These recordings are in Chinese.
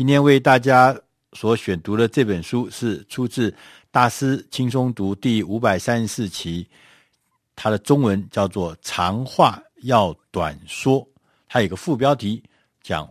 今天为大家所选读的这本书是出自《大师轻松读》第五百三十四期，它的中文叫做“长话要短说”，它有个副标题讲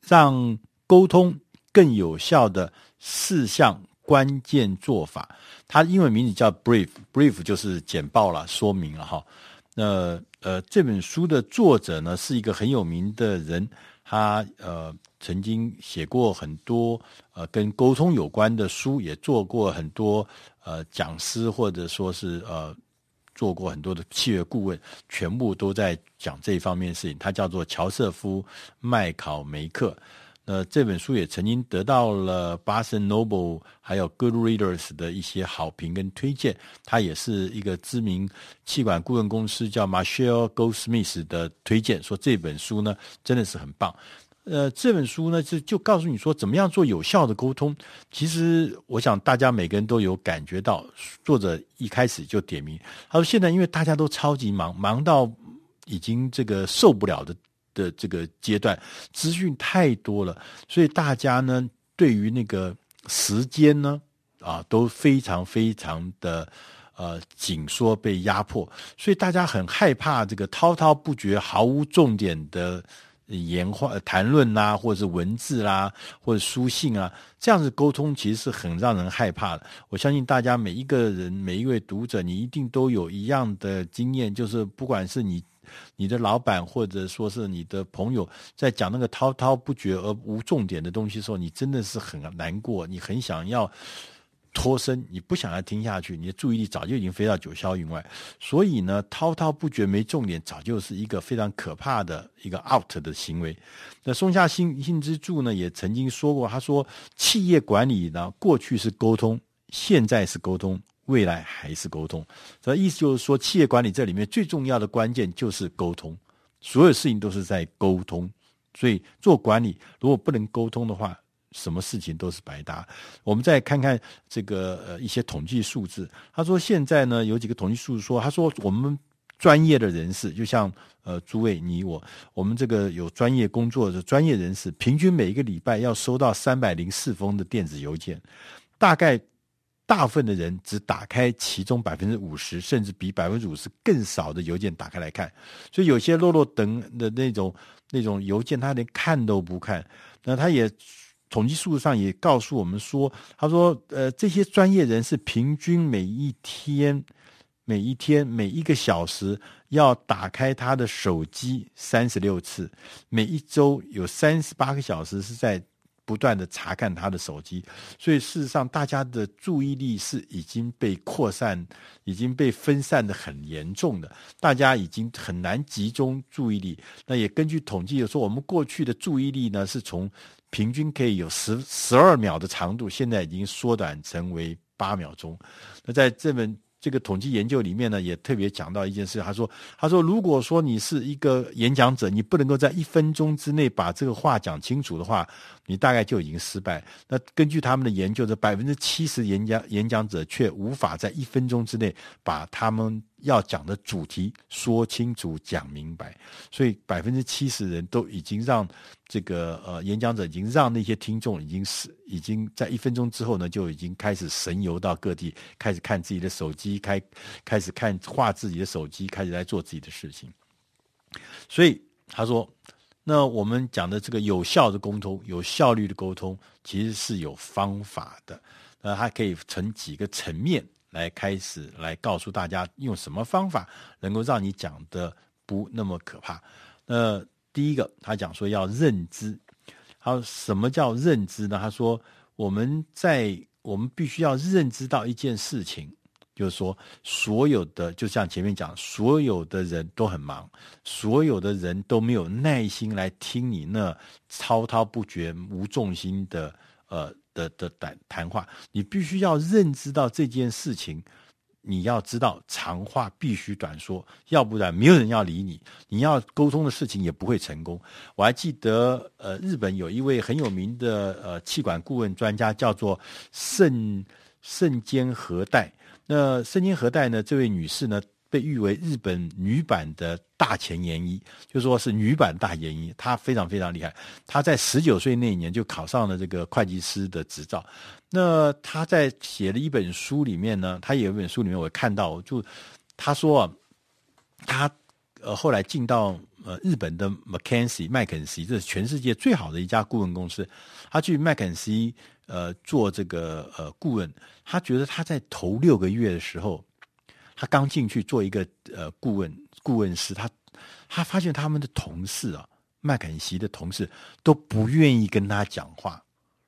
让沟通更有效的四项关键做法。它英文名字叫 “brief”，brief 就是简报了，说明了哈。那呃，这本书的作者呢是一个很有名的人，他呃曾经写过很多呃跟沟通有关的书，也做过很多呃讲师，或者说是呃做过很多的企业顾问，全部都在讲这一方面的事情。他叫做乔瑟夫麦考梅克。呃，这本书也曾经得到了巴森 Noble 还有 Good Readers 的一些好评跟推荐。他也是一个知名气管顾问公司叫 Marshall Go Smith 的推荐，说这本书呢真的是很棒。呃，这本书呢就就告诉你说怎么样做有效的沟通。其实我想大家每个人都有感觉到，作者一开始就点名，他说现在因为大家都超级忙，忙到已经这个受不了的。的这个阶段，资讯太多了，所以大家呢，对于那个时间呢，啊，都非常非常的呃紧缩，被压迫，所以大家很害怕这个滔滔不绝、毫无重点的言话谈论啦，或者是文字啦，或者书信啊，这样子沟通其实是很让人害怕的。我相信大家每一个人、每一位读者，你一定都有一样的经验，就是不管是你。你的老板或者说是你的朋友在讲那个滔滔不绝而无重点的东西的时候，你真的是很难过，你很想要脱身，你不想要听下去，你的注意力早就已经飞到九霄云外。所以呢，滔滔不绝没重点，早就是一个非常可怕的一个 out 的行为。那松下幸幸之助呢，也曾经说过，他说企业管理呢，过去是沟通，现在是沟通。未来还是沟通，所以意思就是说，企业管理这里面最重要的关键就是沟通，所有事情都是在沟通。所以做管理如果不能沟通的话，什么事情都是白搭。我们再看看这个呃一些统计数字，他说现在呢有几个统计数字说，他说我们专业的人士，就像呃诸位你我，我们这个有专业工作的专业人士，平均每一个礼拜要收到三百零四封的电子邮件，大概。大部分的人只打开其中百分之五十，甚至比百分之五十更少的邮件打开来看，所以有些落落等的那种那种邮件，他连看都不看。那他也统计数字上也告诉我们说，他说，呃，这些专业人士平均每一天、每一天、每一个小时要打开他的手机三十六次，每一周有三十八个小时是在。不断的查看他的手机，所以事实上，大家的注意力是已经被扩散、已经被分散的很严重的，大家已经很难集中注意力。那也根据统计，有说我们过去的注意力呢，是从平均可以有十十二秒的长度，现在已经缩短成为八秒钟。那在这本。这个统计研究里面呢，也特别讲到一件事。他说：“他说，如果说你是一个演讲者，你不能够在一分钟之内把这个话讲清楚的话，你大概就已经失败。那根据他们的研究，这百分之七十演讲演讲者却无法在一分钟之内把他们。”要讲的主题说清楚、讲明白，所以百分之七十人都已经让这个呃演讲者已经让那些听众已经是已经在一分钟之后呢，就已经开始神游到各地，开始看自己的手机，开开始看画自己的手机，开始来做自己的事情。所以他说，那我们讲的这个有效的沟通、有效率的沟通，其实是有方法的。那它可以从几个层面。来开始来告诉大家用什么方法能够让你讲的不那么可怕。那第一个，他讲说要认知。他说什么叫认知呢？他说我们在我们必须要认知到一件事情，就是说所有的就像前面讲，所有的人都很忙，所有的人都没有耐心来听你那滔滔不绝、无重心的呃。的的谈谈话，你必须要认知到这件事情。你要知道，长话必须短说，要不然没有人要理你。你要沟通的事情也不会成功。我还记得，呃，日本有一位很有名的呃气管顾问专家，叫做胜胜间和代。那胜间和代呢，这位女士呢，被誉为日本女版的大前研一，就说是女版大研一。她非常非常厉害，她在十九岁那一年就考上了这个会计师的执照。那她在写了一本书里面呢，她有一本书里面我看到，就她说啊，她呃后来进到呃日本的 McKenzie 麦肯锡，这是全世界最好的一家顾问公司。她去麦肯锡呃做这个呃顾问，她觉得她在头六个月的时候。他刚进去做一个呃顾问顾问师，他他发现他们的同事啊，麦肯锡的同事都不愿意跟他讲话，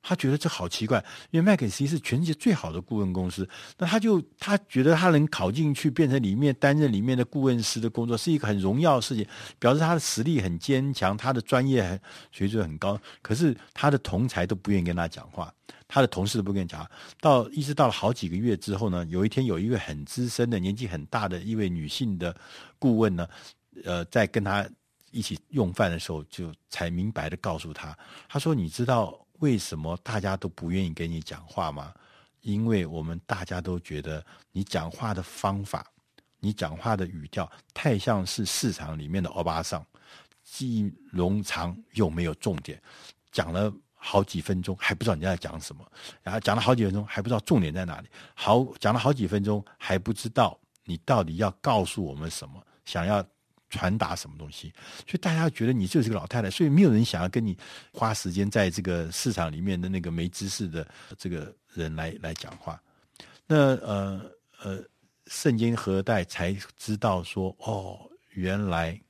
他觉得这好奇怪，因为麦肯锡是全世界最好的顾问公司，那他就他觉得他能考进去变成里面担任里面的顾问师的工作是一个很荣耀的事情，表示他的实力很坚强，他的专业很水准很高，可是他的同才都不愿意跟他讲话。他的同事都不跟你讲，到一直到了好几个月之后呢，有一天有一位很资深的、年纪很大的一位女性的顾问呢，呃，在跟他一起用饭的时候，就才明白的告诉他，他说：“你知道为什么大家都不愿意跟你讲话吗？因为我们大家都觉得你讲话的方法，你讲话的语调太像是市场里面的欧巴桑，既冗长又没有重点，讲了。”好几分钟还不知道你在讲什么，然后讲了好几分钟还不知道重点在哪里。好，讲了好几分钟还不知道你到底要告诉我们什么，想要传达什么东西。所以大家觉得你就是个老太太，所以没有人想要跟你花时间在这个市场里面的那个没知识的这个人来来讲话。那呃呃，圣经何代才知道说哦，原来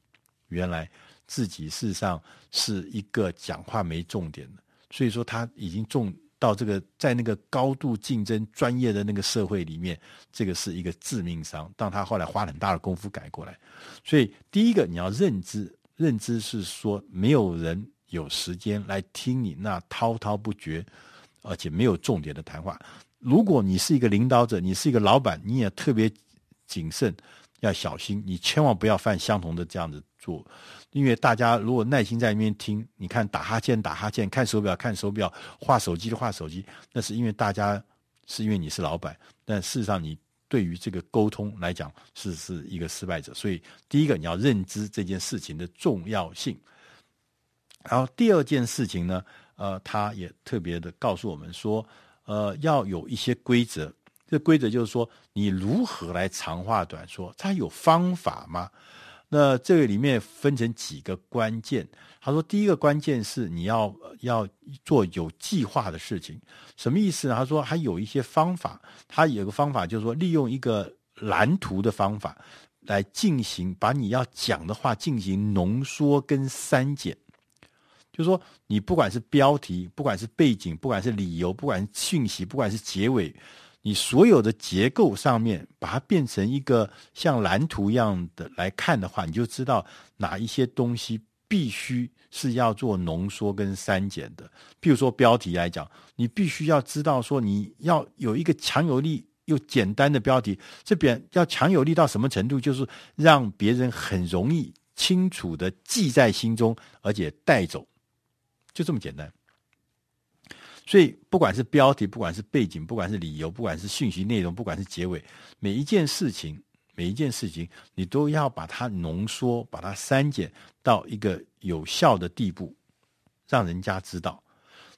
原来自己事实上是一个讲话没重点的。所以说他已经重到这个在那个高度竞争专业的那个社会里面，这个是一个致命伤。但他后来花了很大的功夫改过来。所以第一个你要认知，认知是说没有人有时间来听你那滔滔不绝，而且没有重点的谈话。如果你是一个领导者，你是一个老板，你也特别谨慎，要小心，你千万不要犯相同的这样子做。因为大家如果耐心在那边听，你看打哈欠打哈欠，看手表看手表，滑手机的滑手机，那是因为大家是因为你是老板，但事实上你对于这个沟通来讲是是一个失败者。所以第一个你要认知这件事情的重要性，然后第二件事情呢，呃，他也特别的告诉我们说，呃，要有一些规则。这规则就是说，你如何来长话短说，它有方法吗？那这个里面分成几个关键。他说，第一个关键是你要要做有计划的事情，什么意思呢？他说还有一些方法，他有个方法就是说，利用一个蓝图的方法来进行，把你要讲的话进行浓缩跟删减。就是说，你不管是标题，不管是背景，不管是理由，不管是讯息，不管是结尾。你所有的结构上面，把它变成一个像蓝图一样的来看的话，你就知道哪一些东西必须是要做浓缩跟删减的。譬如说标题来讲，你必须要知道说你要有一个强有力又简单的标题，这边要强有力到什么程度？就是让别人很容易清楚的记在心中，而且带走，就这么简单。所以，不管是标题，不管是背景，不管是理由，不管是讯息内容，不管是结尾，每一件事情，每一件事情，你都要把它浓缩，把它删减到一个有效的地步，让人家知道。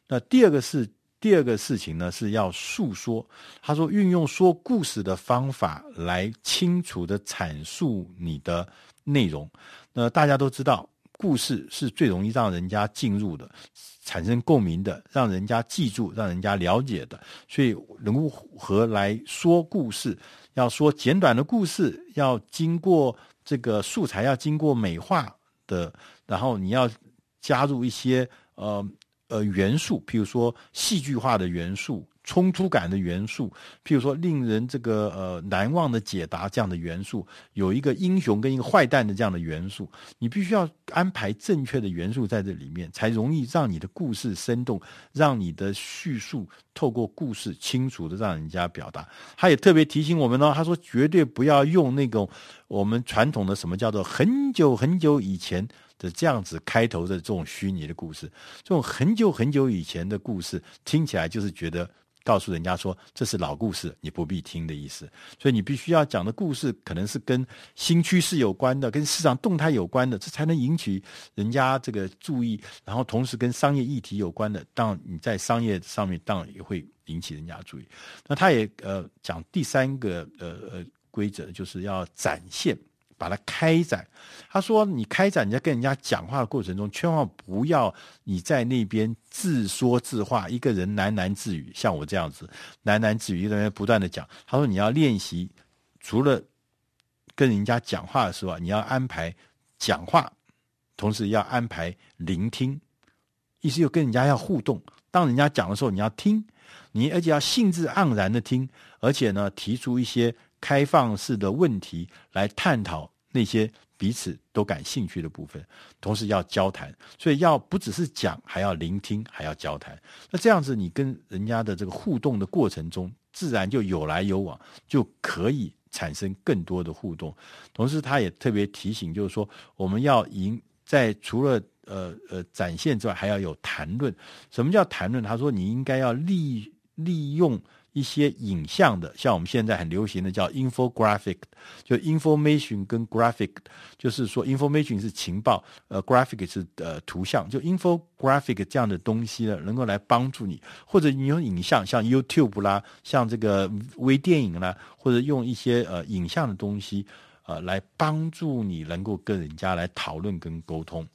那第二个是第二个事情呢，是要诉说。他说，运用说故事的方法来清楚的阐述你的内容。那大家都知道。故事是最容易让人家进入的，产生共鸣的，让人家记住，让人家了解的。所以，如何来说故事？要说简短的故事，要经过这个素材，要经过美化的，然后你要加入一些呃呃元素，譬如说戏剧化的元素。冲突感的元素，譬如说令人这个呃难忘的解答这样的元素，有一个英雄跟一个坏蛋的这样的元素，你必须要安排正确的元素在这里面，才容易让你的故事生动，让你的叙述透过故事清楚的让人家表达。他也特别提醒我们呢，他说绝对不要用那种我们传统的什么叫做很久很久以前的这样子开头的这种虚拟的故事，这种很久很久以前的故事听起来就是觉得。告诉人家说这是老故事，你不必听的意思。所以你必须要讲的故事可能是跟新趋势有关的，跟市场动态有关的，这才能引起人家这个注意。然后同时跟商业议题有关的，当然你在商业上面当然也会引起人家注意。那他也呃讲第三个呃呃规则，就是要展现。把它开展。他说：“你开展，你在跟人家讲话的过程中，千万不要你在那边自说自话，一个人喃喃自语，像我这样子喃喃自语，一个人不断的讲。他说你要练习，除了跟人家讲话的时候，你要安排讲话，同时要安排聆听，意思就跟人家要互动。当人家讲的时候，你要听，你而且要兴致盎然的听，而且呢，提出一些。”开放式的问题来探讨那些彼此都感兴趣的部分，同时要交谈，所以要不只是讲，还要聆听，还要交谈。那这样子，你跟人家的这个互动的过程中，自然就有来有往，就可以产生更多的互动。同时，他也特别提醒，就是说，我们要赢在除了呃呃展现之外，还要有谈论。什么叫谈论？他说，你应该要利利用。一些影像的，像我们现在很流行的叫 infographic，就 information 跟 graphic，就是说 information 是情报，呃，graphic 是呃图像，就 infographic 这样的东西呢，能够来帮助你，或者你用影像，像 YouTube 啦，像这个微电影啦，或者用一些呃影像的东西，呃，来帮助你能够跟人家来讨论跟沟通。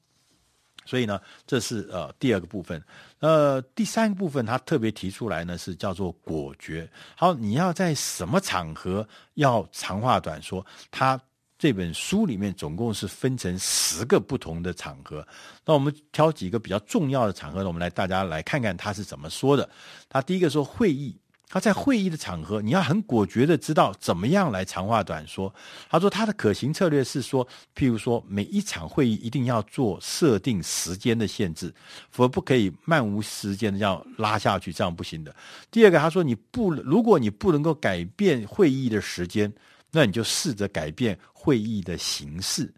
所以呢，这是呃第二个部分。呃，第三个部分他特别提出来呢，是叫做果决。好，你要在什么场合要长话短说？他这本书里面总共是分成十个不同的场合。那我们挑几个比较重要的场合呢，我们来大家来看看他是怎么说的。他第一个说会议。他在会议的场合，你要很果决的知道怎么样来长话短说。他说他的可行策略是说，譬如说每一场会议一定要做设定时间的限制，否则不可以漫无时间的这样拉下去，这样不行的。第二个，他说你不，如果你不能够改变会议的时间，那你就试着改变会议的形式，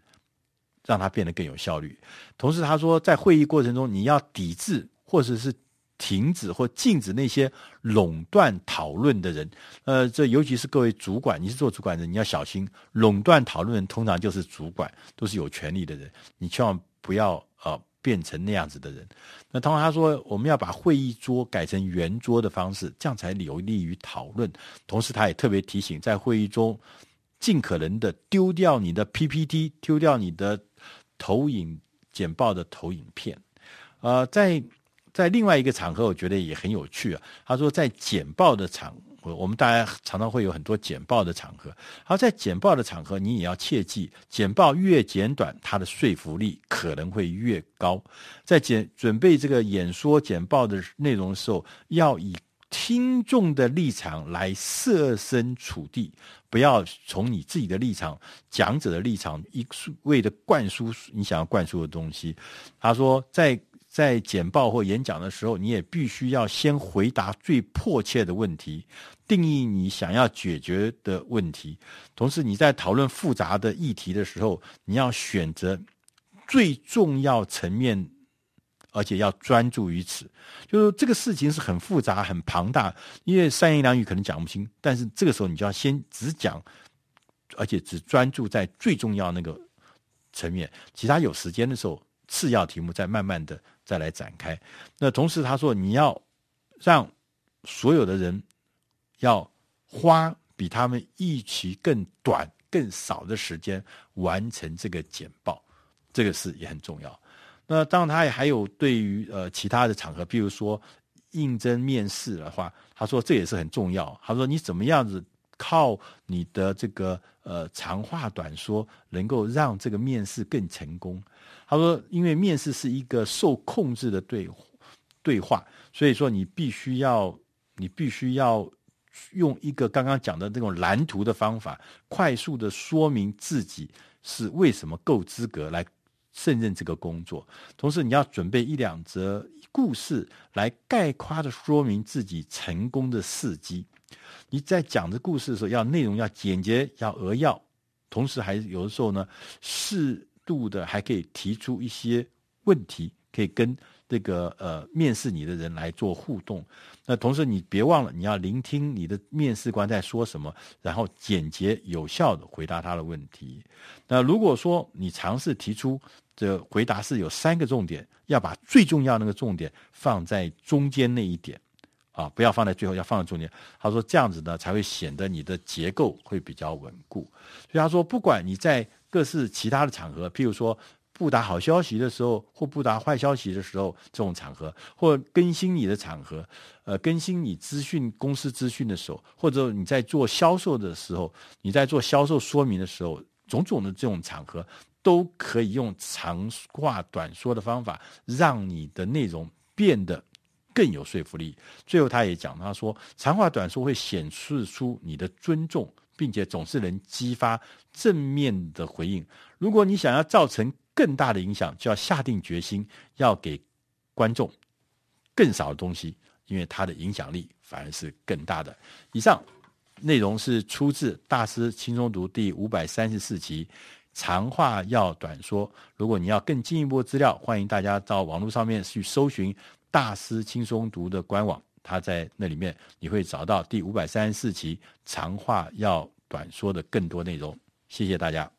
让它变得更有效率。同时，他说在会议过程中，你要抵制或者是。停止或禁止那些垄断讨论的人，呃，这尤其是各位主管，你是做主管的，你要小心垄断讨论，通常就是主管，都是有权力的人，你千万不要呃变成那样子的人。那通常他说，我们要把会议桌改成圆桌的方式，这样才有利于讨论。同时，他也特别提醒，在会议中尽可能的丢掉你的 PPT，丢掉你的投影简报的投影片，呃，在。在另外一个场合，我觉得也很有趣啊。他说，在简报的场合，我们大家常常会有很多简报的场合。而在简报的场合，你也要切记，简报越简短，它的说服力可能会越高。在简准备这个演说简报的内容的时候，要以听众的立场来设身处地，不要从你自己的立场、讲者的立场一味的灌输你想要灌输的东西。他说，在在简报或演讲的时候，你也必须要先回答最迫切的问题，定义你想要解决的问题。同时，你在讨论复杂的议题的时候，你要选择最重要层面，而且要专注于此。就是这个事情是很复杂、很庞大，因为三言两语可能讲不清。但是这个时候，你就要先只讲，而且只专注在最重要那个层面，其他有时间的时候，次要题目再慢慢的。再来展开。那同时他说，你要让所有的人要花比他们预期更短、更少的时间完成这个简报，这个事也很重要。那当然，他也还有对于呃其他的场合，比如说应征面试的话，他说这也是很重要。他说你怎么样子靠你的这个呃长话短说，能够让这个面试更成功。他说：“因为面试是一个受控制的对对话，所以说你必须要，你必须要用一个刚刚讲的这种蓝图的方法，快速的说明自己是为什么够资格来胜任这个工作。同时，你要准备一两则故事来概括的说明自己成功的事迹。你在讲这故事的时候，要内容要简洁，要扼要，同时还有的时候呢适。”度的还可以提出一些问题，可以跟这个呃面试你的人来做互动。那同时你别忘了，你要聆听你的面试官在说什么，然后简洁有效的回答他的问题。那如果说你尝试提出这回答是有三个重点，要把最重要那个重点放在中间那一点。啊，不要放在最后，要放在中间。他说这样子呢，才会显得你的结构会比较稳固。所以他说，不管你在各式其他的场合，譬如说不打好消息的时候，或不打坏消息的时候，这种场合，或更新你的场合，呃，更新你资讯公司资讯的时候，或者你在做销售的时候，你在做销售说明的时候，种种的这种场合，都可以用长话短说的方法，让你的内容变得。更有说服力。最后，他也讲，他说长话短说会显示出你的尊重，并且总是能激发正面的回应。如果你想要造成更大的影响，就要下定决心，要给观众更少的东西，因为它的影响力反而是更大的。以上内容是出自《大师轻松读》第五百三十四期，长话要短说。如果你要更进一步的资料，欢迎大家到网络上面去搜寻。大师轻松读的官网，他在那里面你会找到第五百三十四期长话要短说的更多内容。谢谢大家。